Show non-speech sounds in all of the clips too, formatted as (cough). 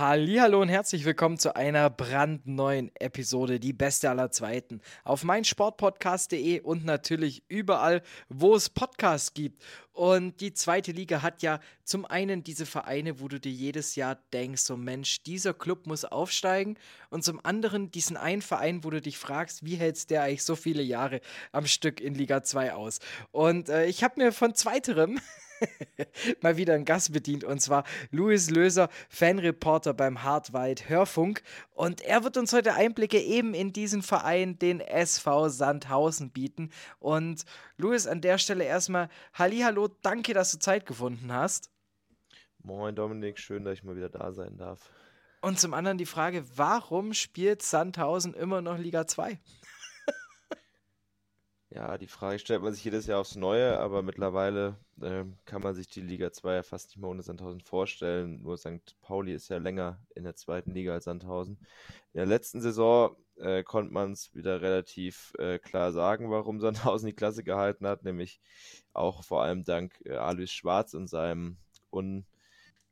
Hallo und herzlich willkommen zu einer brandneuen Episode, die beste aller Zweiten, auf meinsportpodcast.de und natürlich überall, wo es Podcasts gibt. Und die zweite Liga hat ja zum einen diese Vereine, wo du dir jedes Jahr denkst, so Mensch, dieser Club muss aufsteigen. Und zum anderen diesen einen Verein, wo du dich fragst, wie hältst der eigentlich so viele Jahre am Stück in Liga 2 aus? Und äh, ich habe mir von zweiterem (laughs) mal wieder einen Gast bedient und zwar Louis Löser, Fanreporter beim Hartwald Hörfunk. Und er wird uns heute Einblicke eben in diesen Verein, den SV Sandhausen, bieten. Und Louis, an der Stelle erstmal Hallo, danke, dass du Zeit gefunden hast. Moin Dominik, schön, dass ich mal wieder da sein darf. Und zum anderen die Frage, warum spielt Sandhausen immer noch Liga 2? Ja, die Frage stellt man sich jedes Jahr aufs Neue, aber mittlerweile äh, kann man sich die Liga 2 ja fast nicht mehr ohne Sandhausen vorstellen. Nur St. Pauli ist ja länger in der zweiten Liga als Sandhausen. In der letzten Saison äh, konnte man es wieder relativ äh, klar sagen, warum (laughs) Sandhausen die Klasse gehalten hat, nämlich auch vor allem dank äh, Alois Schwarz und seinem un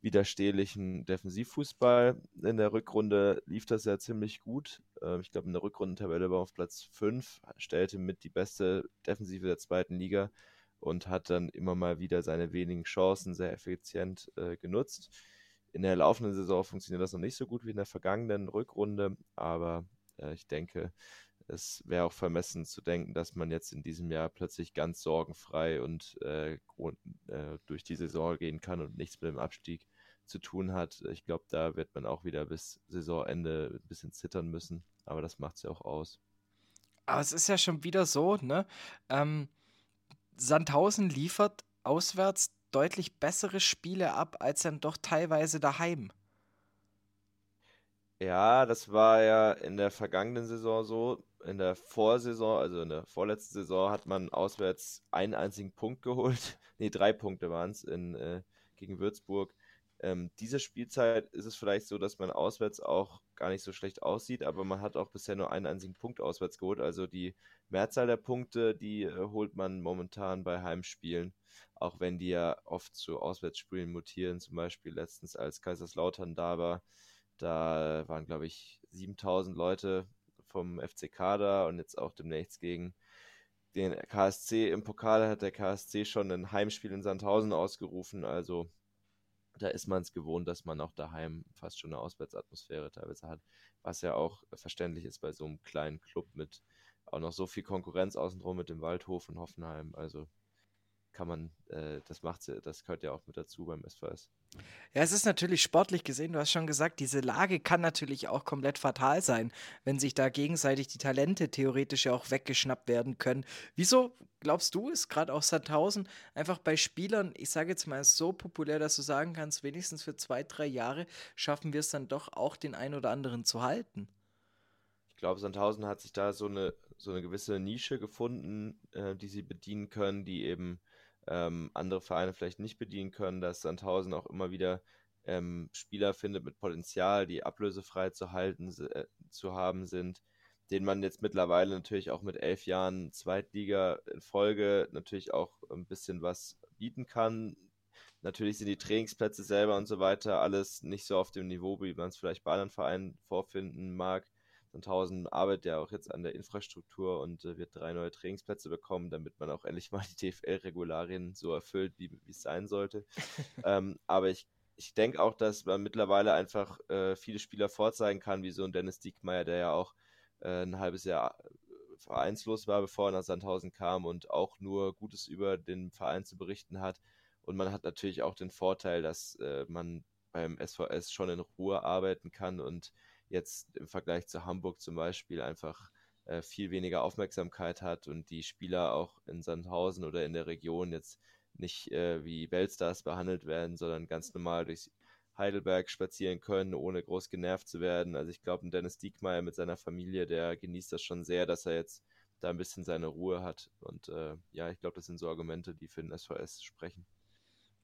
widerstehlichen Defensivfußball. In der Rückrunde lief das ja ziemlich gut. Ähm, ich glaube, in der Rückrundentabelle war auf Platz 5, stellte mit die beste Defensive der zweiten Liga und hat dann immer mal wieder seine wenigen Chancen sehr effizient äh, genutzt. In der laufenden Saison funktioniert das noch nicht so gut wie in der vergangenen Rückrunde, aber äh, ich denke, es wäre auch vermessen zu denken, dass man jetzt in diesem Jahr plötzlich ganz sorgenfrei und äh, äh, durch die Saison gehen kann und nichts mit dem Abstieg zu tun hat. Ich glaube, da wird man auch wieder bis Saisonende ein bisschen zittern müssen, aber das macht es ja auch aus. Aber es ist ja schon wieder so, ne? Ähm, Sandhausen liefert auswärts deutlich bessere Spiele ab als dann doch teilweise daheim. Ja, das war ja in der vergangenen Saison so. In der Vorsaison, also in der vorletzten Saison, hat man auswärts einen einzigen Punkt geholt. (laughs) Ne, drei Punkte waren es äh, gegen Würzburg. Ähm, diese Spielzeit ist es vielleicht so, dass man auswärts auch gar nicht so schlecht aussieht, aber man hat auch bisher nur einen einzigen Punkt auswärts geholt. Also die Mehrzahl der Punkte, die äh, holt man momentan bei Heimspielen, auch wenn die ja oft zu Auswärtsspielen mutieren. Zum Beispiel letztens, als Kaiserslautern da war, da waren, glaube ich, 7000 Leute vom FCK da und jetzt auch demnächst gegen den KSC im Pokal hat der KSC schon ein Heimspiel in Sandhausen ausgerufen. Also da ist man es gewohnt, dass man auch daheim fast schon eine Auswärtsatmosphäre teilweise hat, was ja auch verständlich ist bei so einem kleinen Club mit auch noch so viel Konkurrenz außenrum mit dem Waldhof und Hoffenheim. Also kann man, äh, das macht das gehört ja auch mit dazu beim SVS. Ja, es ist natürlich sportlich gesehen, du hast schon gesagt, diese Lage kann natürlich auch komplett fatal sein, wenn sich da gegenseitig die Talente theoretisch ja auch weggeschnappt werden können. Wieso glaubst du, ist gerade auch Sandhausen einfach bei Spielern, ich sage jetzt mal, so populär, dass du sagen kannst, wenigstens für zwei, drei Jahre schaffen wir es dann doch auch, den einen oder anderen zu halten? Ich glaube, Sandhausen hat sich da so eine, so eine gewisse Nische gefunden, äh, die sie bedienen können, die eben ähm, andere Vereine vielleicht nicht bedienen können, dass Sandhausen auch immer wieder ähm, Spieler findet mit Potenzial, die ablösefrei zu halten, äh, zu haben sind, denen man jetzt mittlerweile natürlich auch mit elf Jahren Zweitliga in Folge natürlich auch ein bisschen was bieten kann. Natürlich sind die Trainingsplätze selber und so weiter alles nicht so auf dem Niveau, wie man es vielleicht bei anderen Vereinen vorfinden mag. Sandhausen arbeitet ja auch jetzt an der Infrastruktur und äh, wird drei neue Trainingsplätze bekommen, damit man auch endlich (laughs) mal die TFL-Regularien so erfüllt, wie es sein sollte. (laughs) ähm, aber ich, ich denke auch, dass man mittlerweile einfach äh, viele Spieler vorzeigen kann, wie so ein Dennis Diekmeyer, der ja auch äh, ein halbes Jahr äh, vereinslos war, bevor er nach Sandhausen kam und auch nur Gutes über den Verein zu berichten hat. Und man hat natürlich auch den Vorteil, dass äh, man beim SVS schon in Ruhe arbeiten kann und jetzt im Vergleich zu Hamburg zum Beispiel einfach äh, viel weniger Aufmerksamkeit hat und die Spieler auch in Sandhausen oder in der Region jetzt nicht äh, wie Weltstars behandelt werden, sondern ganz normal durch Heidelberg spazieren können, ohne groß genervt zu werden. Also ich glaube, Dennis Diekmeyer mit seiner Familie, der genießt das schon sehr, dass er jetzt da ein bisschen seine Ruhe hat. Und äh, ja, ich glaube, das sind so Argumente, die für den SVS sprechen.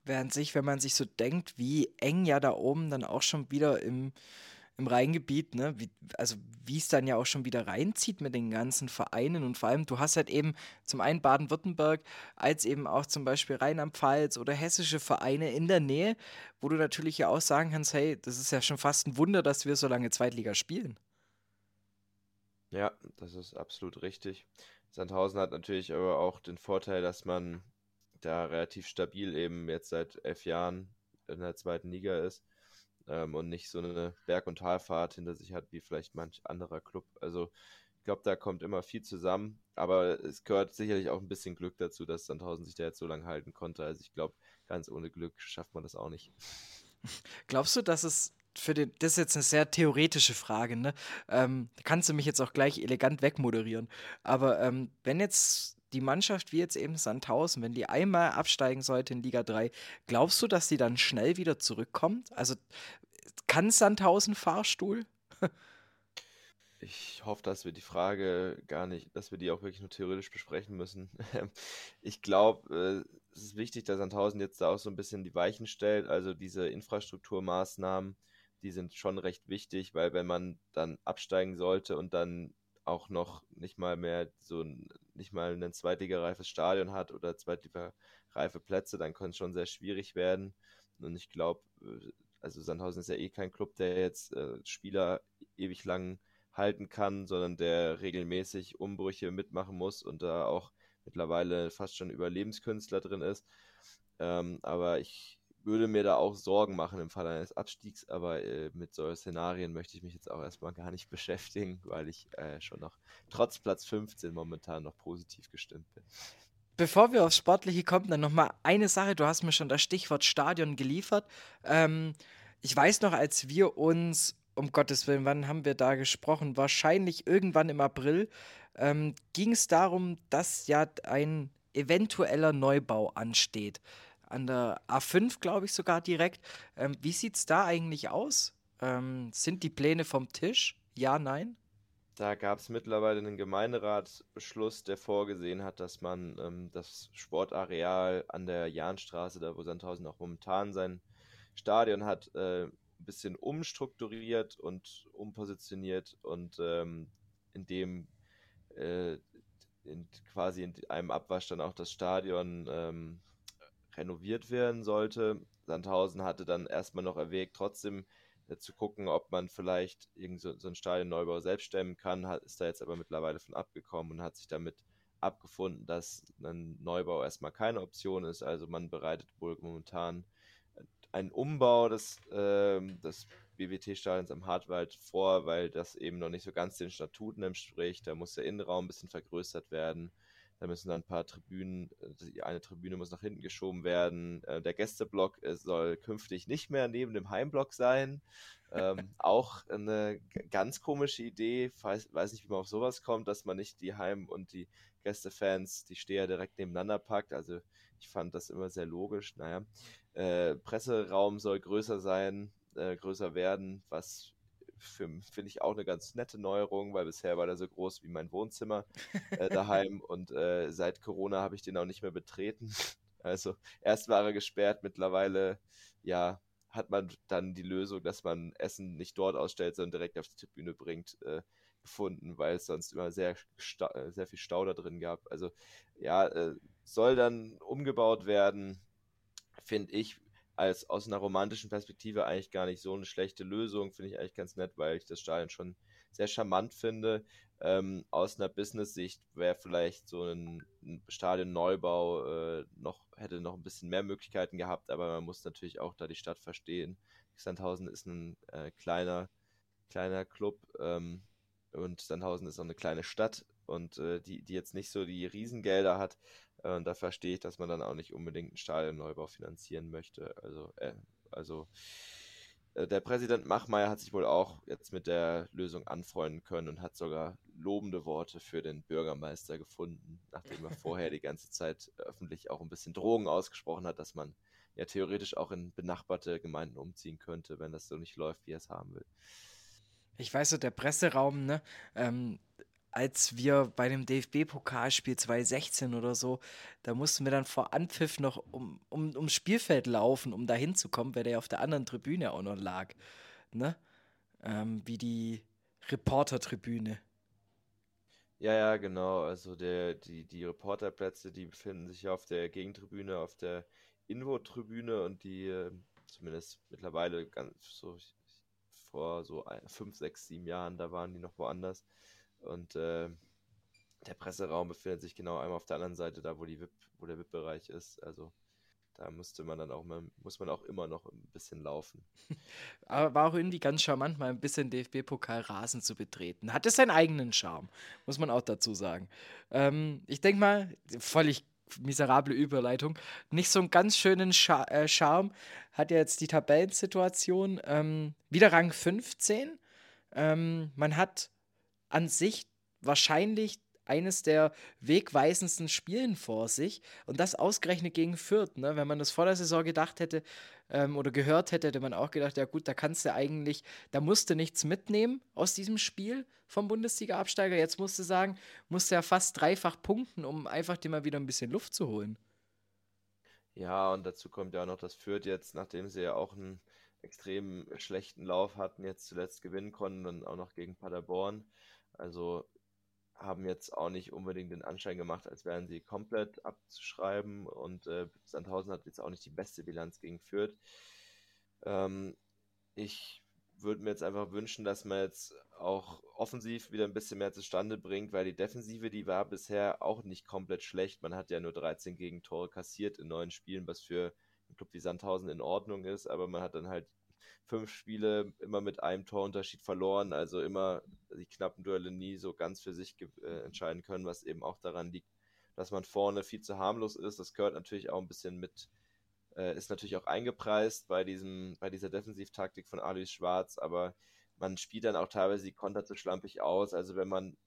Während sich, wenn man sich so denkt, wie eng ja da oben dann auch schon wieder im im Rheingebiet, ne? Wie, also wie es dann ja auch schon wieder reinzieht mit den ganzen Vereinen und vor allem, du hast halt eben zum einen Baden-Württemberg, als eben auch zum Beispiel Rheinland-Pfalz oder hessische Vereine in der Nähe, wo du natürlich ja auch sagen kannst, hey, das ist ja schon fast ein Wunder, dass wir so lange Zweitliga spielen. Ja, das ist absolut richtig. Sandhausen hat natürlich aber auch den Vorteil, dass man da relativ stabil eben jetzt seit elf Jahren in der zweiten Liga ist ähm, und nicht so eine Berg- und Talfahrt hinter sich hat wie vielleicht manch anderer Club. Also ich glaube, da kommt immer viel zusammen, aber es gehört sicherlich auch ein bisschen Glück dazu, dass Sandhausen sich da jetzt so lange halten konnte. Also ich glaube, ganz ohne Glück schafft man das auch nicht. (laughs) Glaubst du, dass es für den, das ist jetzt eine sehr theoretische Frage, ne? Ähm, kannst du mich jetzt auch gleich elegant wegmoderieren. Aber ähm, wenn jetzt die Mannschaft wie jetzt eben Sandhausen, wenn die einmal absteigen sollte in Liga 3, glaubst du, dass sie dann schnell wieder zurückkommt? Also kann Sandhausen Fahrstuhl? Ich hoffe, dass wir die Frage gar nicht, dass wir die auch wirklich nur theoretisch besprechen müssen. (laughs) ich glaube, äh, es ist wichtig, dass Sandhausen jetzt da auch so ein bisschen die Weichen stellt. Also diese Infrastrukturmaßnahmen, die sind schon recht wichtig, weil wenn man dann absteigen sollte und dann auch noch nicht mal mehr so nicht mal ein zweitligareifes Stadion hat oder zweitligareife Plätze, dann kann es schon sehr schwierig werden. Und ich glaube, äh, also Sandhausen ist ja eh kein Club, der jetzt äh, Spieler ewig lang halten kann, sondern der regelmäßig Umbrüche mitmachen muss und da auch mittlerweile fast schon Überlebenskünstler drin ist. Ähm, aber ich würde mir da auch Sorgen machen im Fall eines Abstiegs, aber äh, mit solchen Szenarien möchte ich mich jetzt auch erstmal gar nicht (laughs) beschäftigen, weil ich äh, schon noch trotz Platz 15 momentan noch positiv gestimmt bin. Bevor wir aufs Sportliche kommen, dann nochmal eine Sache. Du hast mir schon das Stichwort Stadion geliefert. Ähm, ich weiß noch, als wir uns, um Gottes Willen, wann haben wir da gesprochen? Wahrscheinlich irgendwann im April, ähm, ging es darum, dass ja ein eventueller Neubau ansteht an der A5, glaube ich, sogar direkt. Ähm, wie sieht es da eigentlich aus? Ähm, sind die Pläne vom Tisch? Ja, nein? Da gab es mittlerweile einen Gemeinderatsbeschluss, der vorgesehen hat, dass man ähm, das Sportareal an der Jahnstraße, da wo Sandhausen auch momentan sein Stadion hat, äh, ein bisschen umstrukturiert und umpositioniert und ähm, in dem äh, in, quasi in einem Abwasch dann auch das Stadion ähm, renoviert werden sollte. Sandhausen hatte dann erstmal noch erwägt, trotzdem äh, zu gucken, ob man vielleicht irgend so, so einen Stadionneubau selbst stemmen kann, hat, ist da jetzt aber mittlerweile von abgekommen und hat sich damit abgefunden, dass ein Neubau erstmal keine Option ist. Also man bereitet wohl momentan einen Umbau des, äh, des BWT-Stadions am Hartwald vor, weil das eben noch nicht so ganz den Statuten entspricht. Da muss der Innenraum ein bisschen vergrößert werden. Da müssen dann ein paar Tribünen, äh, eine Tribüne muss nach hinten geschoben werden. Äh, der Gästeblock äh, soll künftig nicht mehr neben dem Heimblock sein. Ähm, (laughs) auch eine ganz komische Idee. Weiß, weiß nicht, wie man auf sowas kommt, dass man nicht die Heim- und die Gästefans, die Steher direkt nebeneinander packt. Also ich fand das immer sehr logisch. Naja, äh, Presseraum soll größer sein, äh, größer werden, was finde ich auch eine ganz nette Neuerung, weil bisher war der so groß wie mein Wohnzimmer äh, daheim (laughs) und äh, seit Corona habe ich den auch nicht mehr betreten. (laughs) Also erst war er gesperrt, mittlerweile ja hat man dann die Lösung, dass man Essen nicht dort ausstellt, sondern direkt auf die Tribüne bringt, äh, gefunden, weil es sonst immer sehr, äh, sehr viel Stau da drin gab. Also ja, äh, soll dann umgebaut werden, finde ich, als aus einer romantischen Perspektive eigentlich gar nicht so eine schlechte Lösung. Finde ich eigentlich ganz nett, weil ich das Stadion schon sehr charmant finde. Ähm, aus einer Business-Sicht wäre vielleicht so ein, ein Stadion-Neubau äh, noch, hätte noch ein bisschen mehr Möglichkeiten gehabt, aber man muss natürlich auch da die Stadt verstehen. Sandhausen ist ein äh, kleiner, kleiner Club ähm, und Sandhausen ist auch eine kleine Stadt und äh, die, die jetzt nicht so die Riesengelder hat. Äh, da verstehe ich, dass man dann auch nicht unbedingt einen Stadionneubau finanzieren möchte. Also, äh, also äh, der Präsident Machmeier hat sich wohl auch jetzt mit der Lösung anfreunden können und hat sogar lobende Worte für den Bürgermeister gefunden, nachdem er vorher die ganze Zeit öffentlich auch ein bisschen Drogen ausgesprochen hat, dass man ja theoretisch auch in benachbarte Gemeinden umziehen könnte, wenn das so nicht läuft, wie er es haben will. Ich weiß so, der Presseraum, ne, ähm, als wir bei dem DFB-Pokalspiel 2016 oder so, da mussten wir dann vor Anpfiff noch um, um, ums Spielfeld laufen, um da hinzukommen, weil der ja auf der anderen Tribüne auch noch lag. Ne? ähm, wie die Reportertribüne. Ja, ja, genau. Also der, die, die Reporterplätze, die befinden sich ja auf der Gegentribüne, auf der Invo-Tribüne und die äh, zumindest mittlerweile ganz so vor so fünf, sechs, sieben Jahren, da waren die noch woanders. Und äh, der Presseraum befindet sich genau einmal auf der anderen Seite, da wo die VIP, wo der VIP-Bereich ist. Also da musste man dann auch mal, muss man auch immer noch ein bisschen laufen. (laughs) Aber war auch irgendwie ganz charmant, mal ein bisschen DFB-Pokal Rasen zu betreten. Hatte seinen eigenen Charme, muss man auch dazu sagen. Ähm, ich denke mal, völlig miserable Überleitung, nicht so einen ganz schönen Char äh, Charme hat ja jetzt die Tabellensituation. Ähm, wieder Rang 15. Ähm, man hat an sich wahrscheinlich eines der wegweisendsten Spielen vor sich und das ausgerechnet gegen Fürth. Ne? Wenn man das vor der Saison gedacht hätte ähm, oder gehört hätte, hätte man auch gedacht, ja gut, da kannst du eigentlich, da musst du nichts mitnehmen aus diesem Spiel vom Bundesliga-Absteiger. Jetzt musst du sagen, musst du ja fast dreifach punkten, um einfach dir mal wieder ein bisschen Luft zu holen. Ja, und dazu kommt ja auch noch, dass Fürth jetzt, nachdem sie ja auch einen extrem schlechten Lauf hatten, jetzt zuletzt gewinnen konnten und auch noch gegen Paderborn. Also haben jetzt auch nicht unbedingt den Anschein gemacht, als wären sie komplett abzuschreiben und äh, Sandhausen hat jetzt auch nicht die beste Bilanz gegen Fürth. Ähm, ich würde mir jetzt einfach wünschen, dass man jetzt auch offensiv wieder ein bisschen mehr zustande bringt, weil die Defensive, die war bisher auch nicht komplett schlecht. Man hat ja nur 13 Gegentore kassiert in neun Spielen, was für einen Club wie Sandhausen in Ordnung ist, aber man hat dann halt fünf Spiele immer mit einem Torunterschied verloren, also immer die knappen Duelle nie so ganz für sich äh, entscheiden können, was eben auch daran liegt, dass man vorne viel zu harmlos ist. Das gehört natürlich auch ein bisschen mit, äh, ist natürlich auch eingepreist bei diesem, bei dieser Defensivtaktik von Alois Schwarz, aber man spielt dann auch teilweise die Konter zu schlampig aus. Also wenn man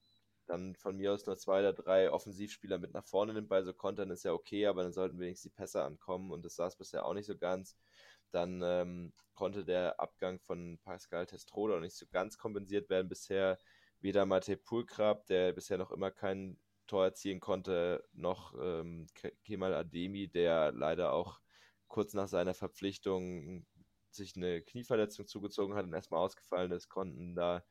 dann von mir aus nur zwei oder drei Offensivspieler mit nach vorne nimmt bei so Kontern, ist ja okay, aber dann sollten wenigstens die Pässe ankommen und das saß bisher auch nicht so ganz. Dann ähm, konnte der Abgang von Pascal Testrode auch nicht so ganz kompensiert werden bisher. Weder Matej Pulkrab, der bisher noch immer kein Tor erzielen konnte, noch ähm, Kemal Ademi, der leider auch kurz nach seiner Verpflichtung sich eine Knieverletzung zugezogen hat und erstmal ausgefallen ist, konnten da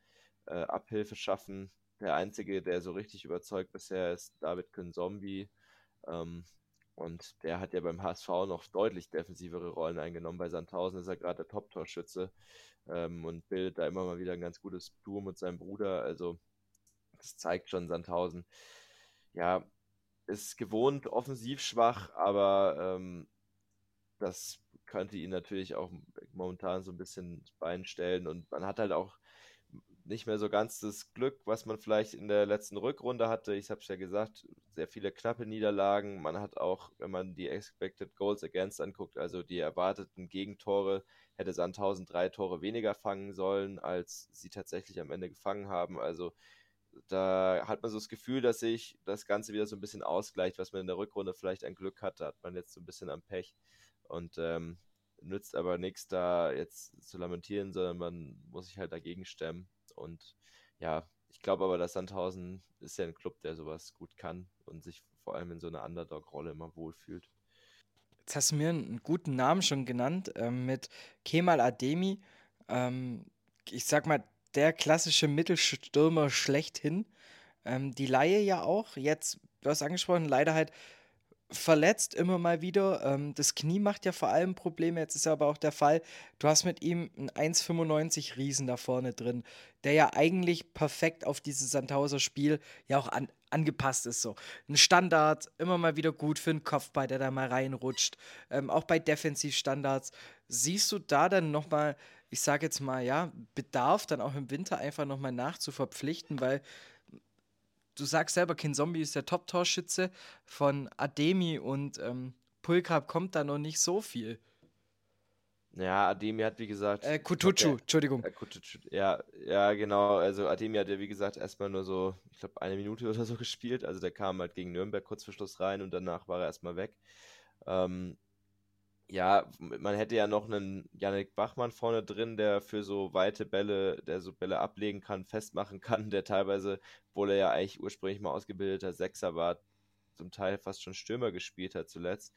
äh, Abhilfe schaffen. Der einzige, der so richtig überzeugt bisher ist David Künzombi. Ähm, und der hat ja beim HSV noch deutlich defensivere Rollen eingenommen. Bei Sandhausen ist er gerade der Top-Torschütze ähm, und bildet da immer mal wieder ein ganz gutes Duo mit seinem Bruder. Also, das zeigt schon Sandhausen. Ja, ist gewohnt offensiv schwach, aber ähm, das könnte ihn natürlich auch momentan so ein bisschen Bein stellen. Und man hat halt auch nicht mehr so ganz das Glück, was man vielleicht in der letzten Rückrunde hatte. Ich habe es ja gesagt, sehr viele knappe Niederlagen. Man hat auch, wenn man die Expected Goals Against anguckt, also die erwarteten Gegentore, hätte Sandhausen drei Tore weniger fangen sollen, als sie tatsächlich am Ende gefangen haben. Also da hat man so das Gefühl, dass sich das Ganze wieder so ein bisschen ausgleicht, was man in der Rückrunde vielleicht ein Glück hatte, hat man jetzt so ein bisschen am Pech. Und ähm, nützt aber nichts, da jetzt zu lamentieren, sondern man muss sich halt dagegen stemmen. Und ja, ich glaube aber, dass Sandhausen ist ja ein Club, der sowas gut kann und sich vor allem in so einer Underdog-Rolle immer wohlfühlt. Jetzt hast du mir einen guten Namen schon genannt ähm, mit Kemal Ademi. Ähm, ich sag mal, der klassische Mittelstürmer schlechthin. Ähm, die Laie ja auch. Jetzt, du hast angesprochen, leider halt verletzt immer mal wieder. Ähm, das Knie macht ja vor allem Probleme. Jetzt ist aber auch der Fall, du hast mit ihm einen 1,95 Riesen da vorne drin, der ja eigentlich perfekt auf dieses Sandhauser Spiel ja auch an, angepasst ist. So ein Standard, immer mal wieder gut für einen Kopfball, der da mal reinrutscht. Ähm, auch bei Defensivstandards. Siehst du da dann nochmal, ich sage jetzt mal, ja, Bedarf dann auch im Winter einfach nochmal nachzuverpflichten, weil du sagst selber, Kin Zombie ist der Top-Torschütze. Von Ademi und ähm, Pulkrab kommt da noch nicht so viel. Ja, Ademi hat wie gesagt. Äh, Kutucu, Entschuldigung. Äh, Kutucu, ja, ja, genau. Also Ademi hat ja wie gesagt erstmal nur so, ich glaube, eine Minute oder so (laughs) gespielt. Also der kam halt gegen Nürnberg kurz vor Schluss rein und danach war er erstmal weg. Ähm, ja, man hätte ja noch einen Janik Bachmann vorne drin, der für so weite Bälle, der so Bälle ablegen kann, festmachen (laughs) kann, der teilweise, obwohl er ja eigentlich ursprünglich mal ausgebildeter Sechser war, zum Teil fast schon Stürmer gespielt hat zuletzt.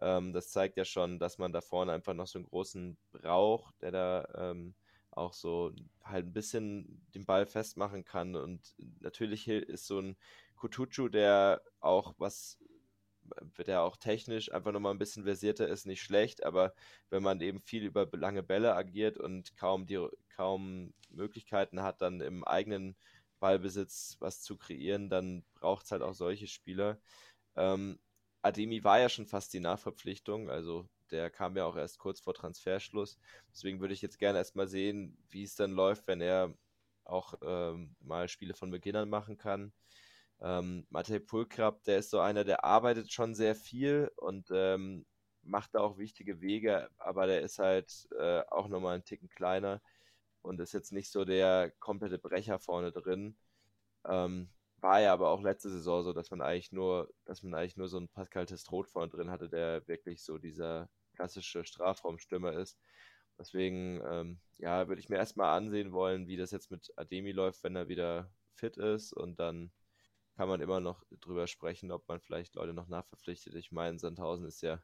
Ähm, das zeigt ja schon, dass man da vorne einfach noch so einen großen braucht, der da ähm, auch so halt ein bisschen den Ball festmachen kann. Und natürlich ist so ein Kutucu, der auch was der auch technisch einfach nochmal ein bisschen versierter ist, nicht schlecht, aber wenn man eben viel über lange Bälle agiert und kaum die kaum Möglichkeiten hat, dann im eigenen Ballbesitz was zu kreieren, dann braucht es halt auch solche Spieler. Ähm, Ademi war ja schon fast die Nachverpflichtung, also der kam ja auch erst kurz vor Transferschluss. Deswegen würde ich jetzt gerne erstmal sehen, wie es dann läuft, wenn er auch ähm, mal Spiele von Beginn an machen kann. Ähm, Matej Pulkrab, der ist so einer, der arbeitet schon sehr viel und ähm, macht da auch wichtige Wege, aber der ist halt äh, auch nochmal einen Ticken kleiner und ist jetzt nicht so der komplette Brecher vorne drin. Ähm, war ja aber auch letzte Saison so, dass man eigentlich nur, dass man eigentlich nur so einen Pascal Testrot vorne drin hatte, der wirklich so dieser klassische Strafraumstürmer ist. Deswegen, ähm, ja, würde ich mir erstmal ansehen wollen, wie das jetzt mit Ademi läuft, wenn er wieder fit ist und dann kann man immer noch drüber sprechen, ob man vielleicht Leute noch nachverpflichtet. Ich meine, Sandhausen ist ja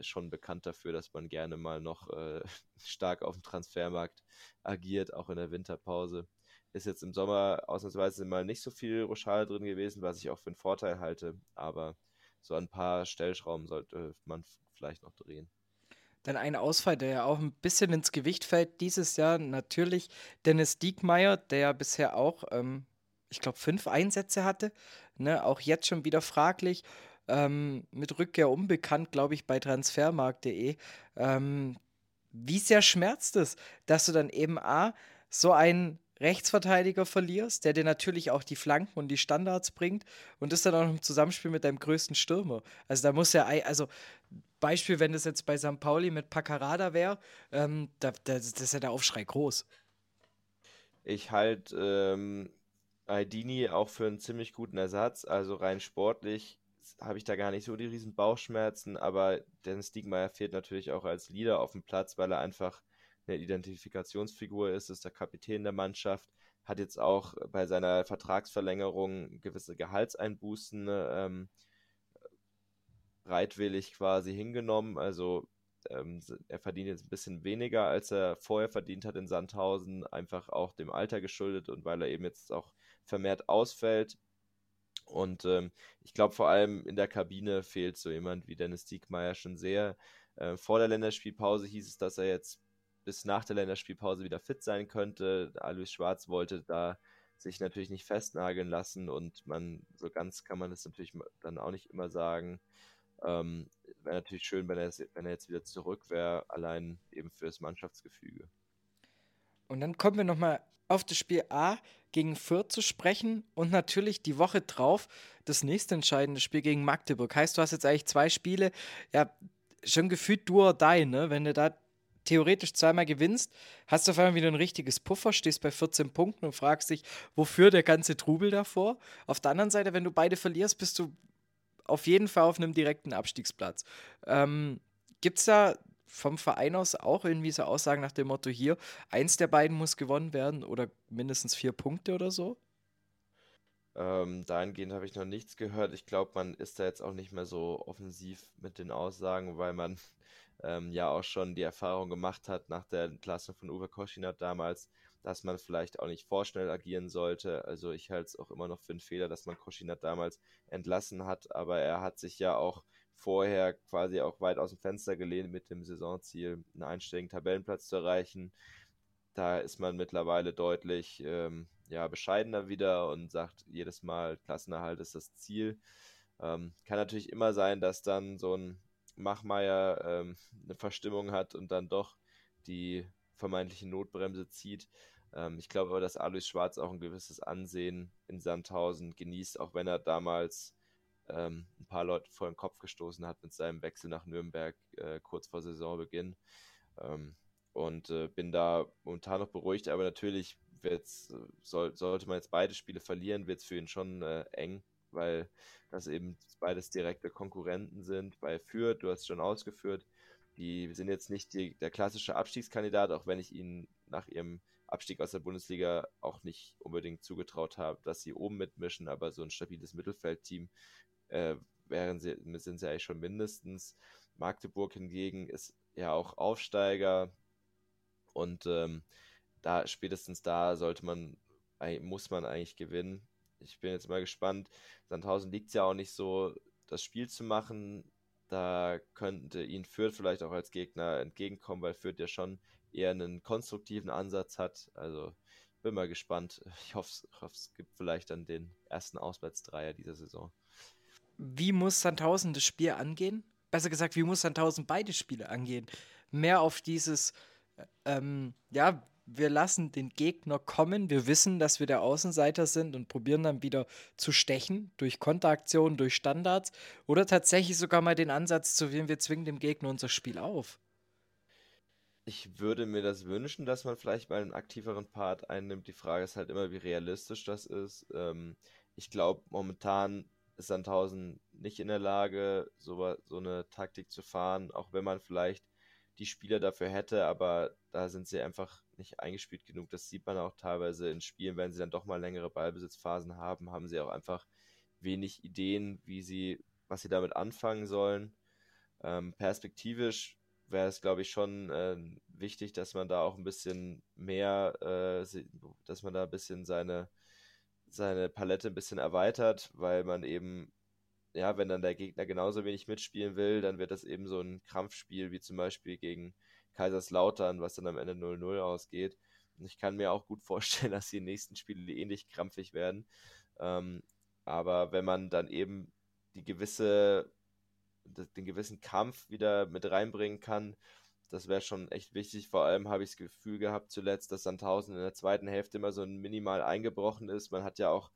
schon bekannt dafür, dass man gerne mal noch äh, (laughs) stark auf dem Transfermarkt agiert, auch in der Winterpause. Ist jetzt im Sommer ausnahmsweise mal nicht so viel Rochade drin gewesen, was ich auch für einen Vorteil halte, aber so ein paar Stellschrauben sollte man vielleicht noch drehen. Dann ein Ausfall, der ja auch ein bisschen ins Gewicht fällt dieses Jahr, natürlich Dennis Diekmeyer, der ja bisher auch ähm, ich glaube, fünf Einsätze hatte. Ne? Auch jetzt schon wieder fraglich. Ähm, mit Rückkehr unbekannt, glaube ich, bei transfermarkt.de. Ähm, wie sehr schmerzt es, dass du dann eben A, so einen Rechtsverteidiger verlierst, der dir natürlich auch die Flanken und die Standards bringt und das dann auch im Zusammenspiel mit deinem größten Stürmer. Also da muss ja, also Beispiel, wenn das jetzt bei St. Pauli mit Paccarada wäre, ähm, da, da, das ist ja der Aufschrei groß. Ich halt ähm, Aldini auch für einen ziemlich guten Ersatz. Also rein sportlich habe ich da gar nicht so die riesen Bauchschmerzen, aber Dennis Diekmeyer fehlt natürlich auch als Leader auf dem Platz, weil er einfach eine Identifikationsfigur ist, ist der Kapitän der Mannschaft, hat jetzt auch bei seiner Vertragsverlängerung gewisse Gehaltseinbußen ähm, bereitwillig quasi hingenommen. Also ähm, er verdient jetzt ein bisschen weniger, als er vorher verdient hat in Sandhausen, einfach auch dem Alter geschuldet und weil er eben jetzt auch vermehrt ausfällt. Und ähm, ich glaube, vor allem in der Kabine fehlt so jemand wie Dennis Diekmeyer schon sehr. Äh, vor der Länderspielpause hieß es, dass er jetzt bis nach der Länderspielpause wieder fit sein könnte. Alois Schwarz wollte da sich natürlich nicht festnageln lassen und man, so ganz kann man das natürlich dann auch nicht immer sagen. Ähm, wäre natürlich schön, wenn er, wenn er jetzt wieder zurück wäre, allein eben fürs Mannschaftsgefüge. Und dann kommen wir nochmal auf das Spiel A gegen Fürth zu sprechen und natürlich die Woche drauf das nächste entscheidende Spiel gegen Magdeburg. Heißt, du hast jetzt eigentlich zwei Spiele, ja, schon gefühlt du or die, ne? Wenn du da theoretisch zweimal gewinnst, hast du auf einmal wieder ein richtiges Puffer, stehst bei 14 Punkten und fragst dich, wofür der ganze Trubel davor. Auf der anderen Seite, wenn du beide verlierst, bist du auf jeden Fall auf einem direkten Abstiegsplatz. Ähm, Gibt es da vom Verein aus auch irgendwie so Aussagen nach dem Motto hier, eins der beiden muss gewonnen werden oder mindestens vier Punkte oder so? Ähm, dahingehend habe ich noch nichts gehört. Ich glaube, man ist da jetzt auch nicht mehr so offensiv mit den Aussagen, weil man (laughs) ähm, ja auch schon die Erfahrung gemacht hat nach der Entlassung von Uwe Koschinat damals, dass man vielleicht auch nicht vorschnell agieren sollte. Also ich halte es auch immer noch für einen Fehler, dass man Koschinat damals entlassen hat, aber er hat sich ja auch vorher quasi auch weit aus dem Fenster gelehnt mit dem Saisonziel, einen einstelligen Tabellenplatz zu erreichen. Da ist man mittlerweile deutlich ähm, ja, bescheidener wieder und sagt jedes Mal, Klassenerhalt ist das Ziel. Ähm, kann natürlich immer sein, dass dann so ein Machmeier ähm, eine Verstimmung hat und dann doch die vermeintliche Notbremse zieht. Ähm, ich glaube aber, dass Alois Schwarz auch ein gewisses Ansehen in Sandhausen genießt, auch wenn er damals ähm, ein paar Leute vor den Kopf gestoßen hat mit seinem Wechsel nach Nürnberg äh, kurz vor Saisonbeginn. Ähm, und äh, bin da momentan noch beruhigt, aber natürlich soll, sollte man jetzt beide Spiele verlieren, wird es für ihn schon äh, eng, weil das eben beides direkte Konkurrenten sind. Bei Fürth, du hast es schon ausgeführt, die sind jetzt nicht die, der klassische Abstiegskandidat, auch wenn ich ihnen nach ihrem Abstieg aus der Bundesliga auch nicht unbedingt zugetraut habe, dass sie oben mitmischen, aber so ein stabiles Mittelfeldteam äh, wären sie, sind sie eigentlich schon mindestens. Magdeburg hingegen ist ja auch Aufsteiger Und ähm, da spätestens da sollte man, muss man eigentlich gewinnen. Ich bin jetzt mal gespannt. Sandhausen liegt es ja auch nicht so, das Spiel zu machen. Da könnte ihn Fürth vielleicht auch als Gegner entgegenkommen, weil Fürth ja schon eher einen konstruktiven Ansatz hat. Also bin mal gespannt. Ich hoffe, es gibt vielleicht dann den ersten Auswärtsdreier dieser Saison. Wie muss Sandhausen das Spiel angehen? Besser gesagt, wie muss Sandhausen beide Spiele angehen? Mehr auf dieses, äh, ähm, ja, wir lassen den Gegner kommen, wir wissen, dass wir der Außenseiter sind und probieren dann wieder zu stechen durch Konteraktionen, durch Standards oder tatsächlich sogar mal den Ansatz zu wählen, wir zwingen dem Gegner unser Spiel auf. Ich würde mir das wünschen, dass man vielleicht mal einen aktiveren Part einnimmt. Die Frage ist halt immer, wie realistisch das ist. Ähm, ich glaube, momentan ist Sandhausen nicht in der Lage, so, so eine Taktik zu fahren, auch wenn man vielleicht die Spieler dafür hätte, aber da sind sie einfach nicht eingespielt genug. Das sieht man auch teilweise in Spielen, wenn sie dann doch mal längere Ballbesitzphasen haben, haben sie auch einfach wenig Ideen, wie sie, was sie damit anfangen sollen. Ähm, perspektivisch wäre es, glaube ich, schon äh, wichtig, dass man da auch ein bisschen mehr, äh, dass man da ein bisschen seine, seine Palette ein bisschen erweitert, weil man eben, ja, wenn dann der Gegner genauso wenig mitspielen will, dann wird das eben so ein Krampfspiel, wie zum Beispiel gegen Kaiserslautern, was dann am Ende 0-0 ausgeht. Und ich kann mir auch gut vorstellen, (laughs) dass die nächsten Spiele ähnlich krampfig werden. Ähm, aber wenn man dann eben die gewisse den gewissen Kampf wieder mit reinbringen kann. Das wäre schon echt wichtig. Vor allem habe ich das Gefühl gehabt zuletzt, dass Sandhausen in der zweiten Hälfte immer so minimal eingebrochen ist. Man hat ja auch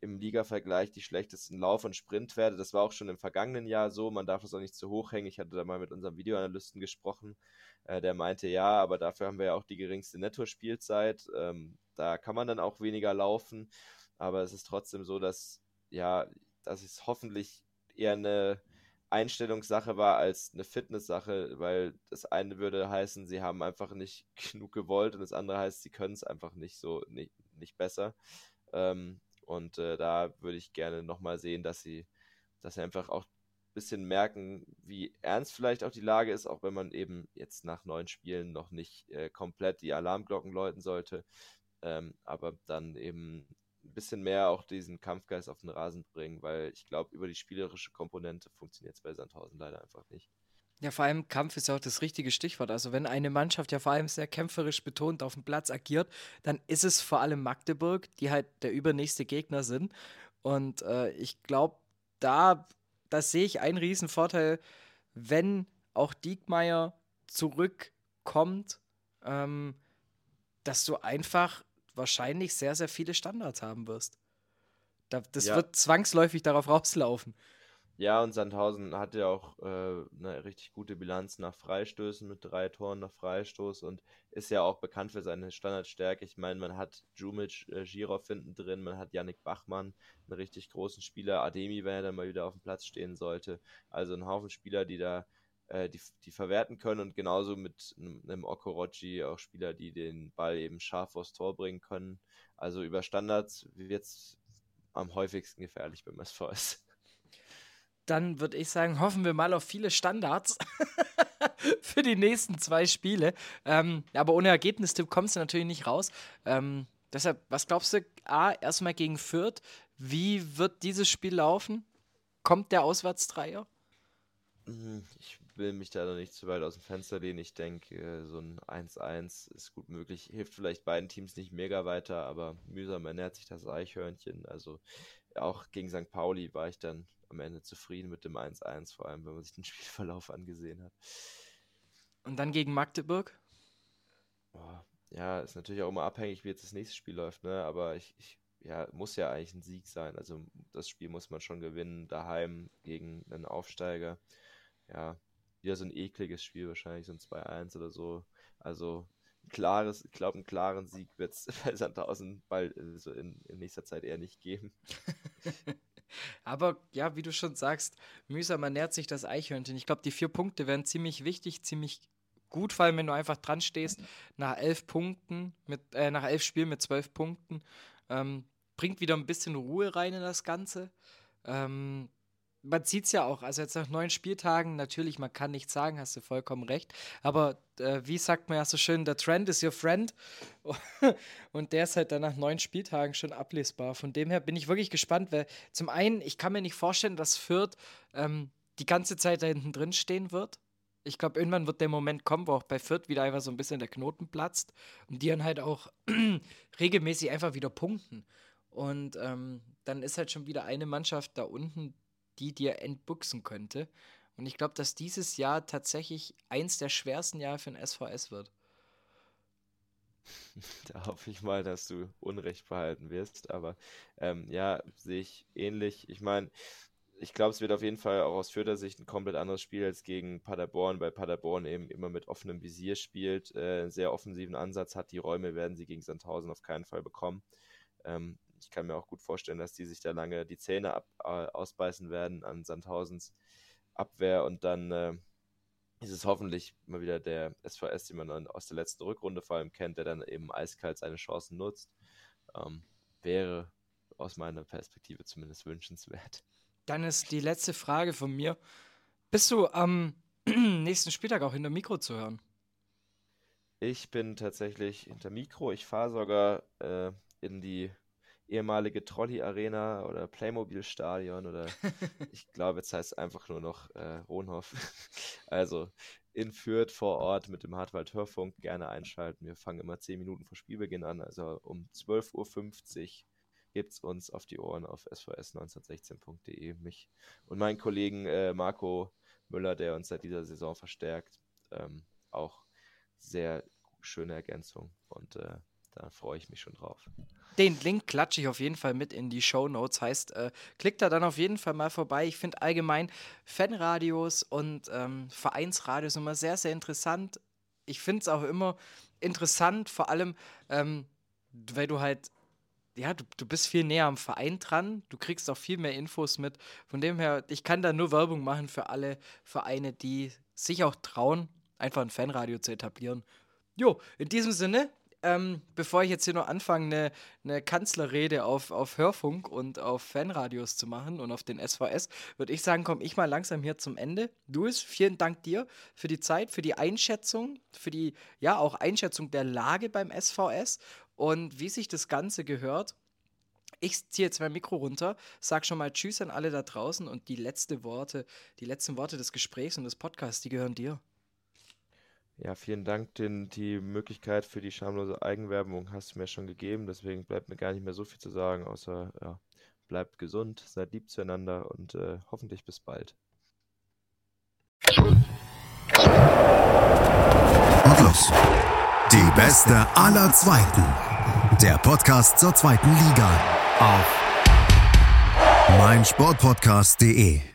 im Liga-Vergleich die schlechtesten Lauf- und Sprintwerte. Das war auch schon im vergangenen Jahr so. Man darf das auch nicht zu hoch hängen. Ich hatte da mal mit unserem Videoanalysten gesprochen. Äh, der meinte, ja, aber dafür haben wir ja auch die geringste Netto-Spielzeit. Ähm, da kann man dann auch weniger laufen. Aber es ist trotzdem so, dass, ja, dass es hoffentlich eher eine Einstellungssache war als eine Fitnesssache, weil das eine würde heißen, sie haben einfach nicht (laughs) genug gewollt und das andere heißt, sie können es einfach nicht so, nicht, nicht besser. Ähm, und äh, da würde ich gerne nochmal sehen, dass sie, dass sie einfach auch ein bisschen merken, wie ernst vielleicht auch die Lage ist, auch wenn man eben jetzt nach neun Spielen noch nicht äh, komplett die Alarmglocken läuten sollte, ähm, aber dann eben bisschen mehr auch diesen Kampfgeist auf den Rasen bringen, weil ich glaube, über die spielerische Komponente funktioniert es bei Sandhausen leider einfach nicht. Ja, vor allem Kampf ist ja auch das richtige Stichwort. Also wenn eine Mannschaft ja vor allem sehr kämpferisch betont auf dem Platz agiert, dann ist es vor allem Magdeburg, die halt der übernächste Gegner sind. Und äh, ich glaube, da, da sehe ich einen Riesenvorteil, wenn auch Diekmeyer zurückkommt, ähm, dass du einfach wahrscheinlich sehr, sehr viele Standards haben wirst. das ja. wird zwangsläufig darauf (laughs) rauslaufen. Ja, und Sandhausen hatte ja auch äh, eine richtig gute Bilanz nach Freistößen mit drei Toren nach Freistoß und ist ja auch bekannt für seine Standardstärke. Ich meine, man hat Jumic, äh, Girov hinten drin, man hat Yannick Bachmann, einen richtig großen Spieler, Ademi, wenn er dann mal wieder auf dem Platz stehen sollte. Also ein Haufen Spieler, die da äh, die, die verwerten können und genauso mit einem Okorochi auch Spieler, die den Ball eben scharf aufs Tor bringen können. Also über Standards wird es am häufigsten gefährlich beim SV ist. Dann würde ich sagen, hoffen wir mal auf viele Standards (laughs) für die nächsten zwei Spiele. Ähm, aber ohne Ergebnistipp kommst du natürlich nicht raus. Ähm, deshalb, was glaubst du? A, erstmal gegen Fürth. Wie wird dieses Spiel laufen? Kommt der Auswärtsdreier? Mhm, ich will mich da noch nicht zu weit aus dem Fenster lehnen. Ich denke, äh, so ein 1-1 ist gut möglich. Hilft vielleicht beiden Teams nicht mega weiter, aber mühsam ernährt sich das Eichhörnchen. Also auch gegen St. Pauli war ich dann am Ende zufrieden mit dem 1-1, vor allem wenn man sich den (laughs) Spielverlauf angesehen hat. Und dann gegen Magdeburg? Ja, ist natürlich auch immer abhängig, wie jetzt das nächste Spiel läuft, ne? Aber ich, ich ja, muss ja eigentlich ein Sieg sein. Also das Spiel muss man schon gewinnen, daheim gegen einen Aufsteiger. Ja, wieder so ein ekliges Spiel, wahrscheinlich so ein 2-1 oder so. Also klares, ich glaube, einen klaren Sieg wird es (laughs) bei Sandhausen bald also in, in nächster Zeit eher nicht geben. (laughs) Aber ja, wie du schon sagst, mühsam ernährt sich das Eichhörnchen. Ich glaube, die vier Punkte wären ziemlich wichtig, ziemlich gut, vor allem wenn du einfach dran stehst, nach elf Punkten, mit, äh, nach elf Spielen mit zwölf Punkten. Ähm, bringt wieder ein bisschen Ruhe rein in das Ganze. Ähm, man sieht es ja auch, also jetzt nach neun Spieltagen, natürlich, man kann nichts sagen, hast du vollkommen recht. Aber äh, wie sagt man ja so schön, der Trend is your friend. (laughs) Und der ist halt dann nach neun Spieltagen schon ablesbar. Von dem her bin ich wirklich gespannt, weil zum einen, ich kann mir nicht vorstellen, dass Fürth ähm, die ganze Zeit da hinten drin stehen wird. Ich glaube, irgendwann wird der Moment kommen, wo auch bei Fürth wieder einfach so ein bisschen der Knoten platzt und die dann halt auch (clears throat) regelmäßig einfach wieder punkten. Und ähm, dann ist halt schon wieder eine Mannschaft da unten, die dir entbuchsen könnte. Und ich glaube, dass dieses Jahr tatsächlich eins der schwersten Jahre für ein SVS wird. (laughs) Da hoffe ich mal, dass du Unrecht behalten wirst. Aber ähm, ja, sehe ich ähnlich. Ich meine, ich glaube, es wird auf jeden Fall auch aus Fürther Sicht ein komplett anderes Spiel als gegen Paderborn, weil Paderborn eben immer mit offenem Visier spielt, äh, einen sehr offensiven Ansatz hat. Die Räume werden sie gegen Sandhausen auf keinen Fall bekommen. Ähm, ich kann mir auch gut vorstellen, dass die sich da lange die Zähne ab, äh, ausbeißen werden an Sandhausens Abwehr und dann äh, ist es hoffentlich mal wieder der SVS, den man dann aus der letzten Rückrunde vor allem kennt, der dann eben eiskalt seine Chancen nutzt. Ähm, wäre aus meiner Perspektive zumindest wünschenswert. Dann ist die letzte Frage von mir. Bist du am (clears throat) nächsten Spieltag auch hinter Mikro zu hören? Ich bin tatsächlich hinter Mikro. Ich fahre sogar äh, in die ehemalige Trolley-Arena oder Playmobil-Stadion oder (laughs) ich glaube, jetzt heißt es einfach nur noch äh, Rohnhof. (laughs) also in Fürth vor Ort mit dem Hartwald Hörfunk gerne einschalten. Wir fangen immer 10 Minuten vor Spielbeginn an, also um 12.50 Uhr gibt es uns auf die Ohren auf svs1916.de. Mich und meinen Kollegen äh, Marco Müller, der uns seit dieser Saison verstärkt. Ähm, auch sehr schöne Ergänzung und äh, da freue ich mich schon drauf. Den Link klatsche ich auf jeden Fall mit in die Show Notes. Heißt, äh, klickt da dann auf jeden Fall mal vorbei. Ich finde allgemein Fanradios und ähm, Vereinsradios immer sehr, sehr interessant. Ich finde es auch immer interessant, vor allem, ähm, weil du halt, ja, du, du bist viel näher am Verein dran. Du kriegst auch viel mehr Infos mit. Von dem her, ich kann da nur Werbung machen für alle Vereine, die sich auch trauen, einfach ein Fanradio zu etablieren. Jo, in diesem Sinne, ähm, bevor ich jetzt hier noch anfange, eine, eine Kanzlerrede auf, auf Hörfunk und auf Fanradios zu machen und auf den SVS, würde ich sagen, komme ich mal langsam hier zum Ende. Luis, vielen Dank dir für die Zeit, für die Einschätzung, für die, ja, auch Einschätzung der Lage beim SVS und wie sich das Ganze gehört. Ich ziehe jetzt mein Mikro runter, sag schon mal Tschüss an alle da draußen und die letzte Worte, die letzten Worte des Gesprächs und des Podcasts, die gehören dir. Ja, vielen Dank. Den, die Möglichkeit für die schamlose Eigenwerbung hast du mir schon gegeben. Deswegen bleibt mir gar nicht mehr so viel zu sagen, außer ja, bleibt gesund, seid lieb zueinander und äh, hoffentlich bis bald. Und los. Die beste aller Zweiten. Der Podcast zur zweiten Liga. Auf meinsportpodcast.de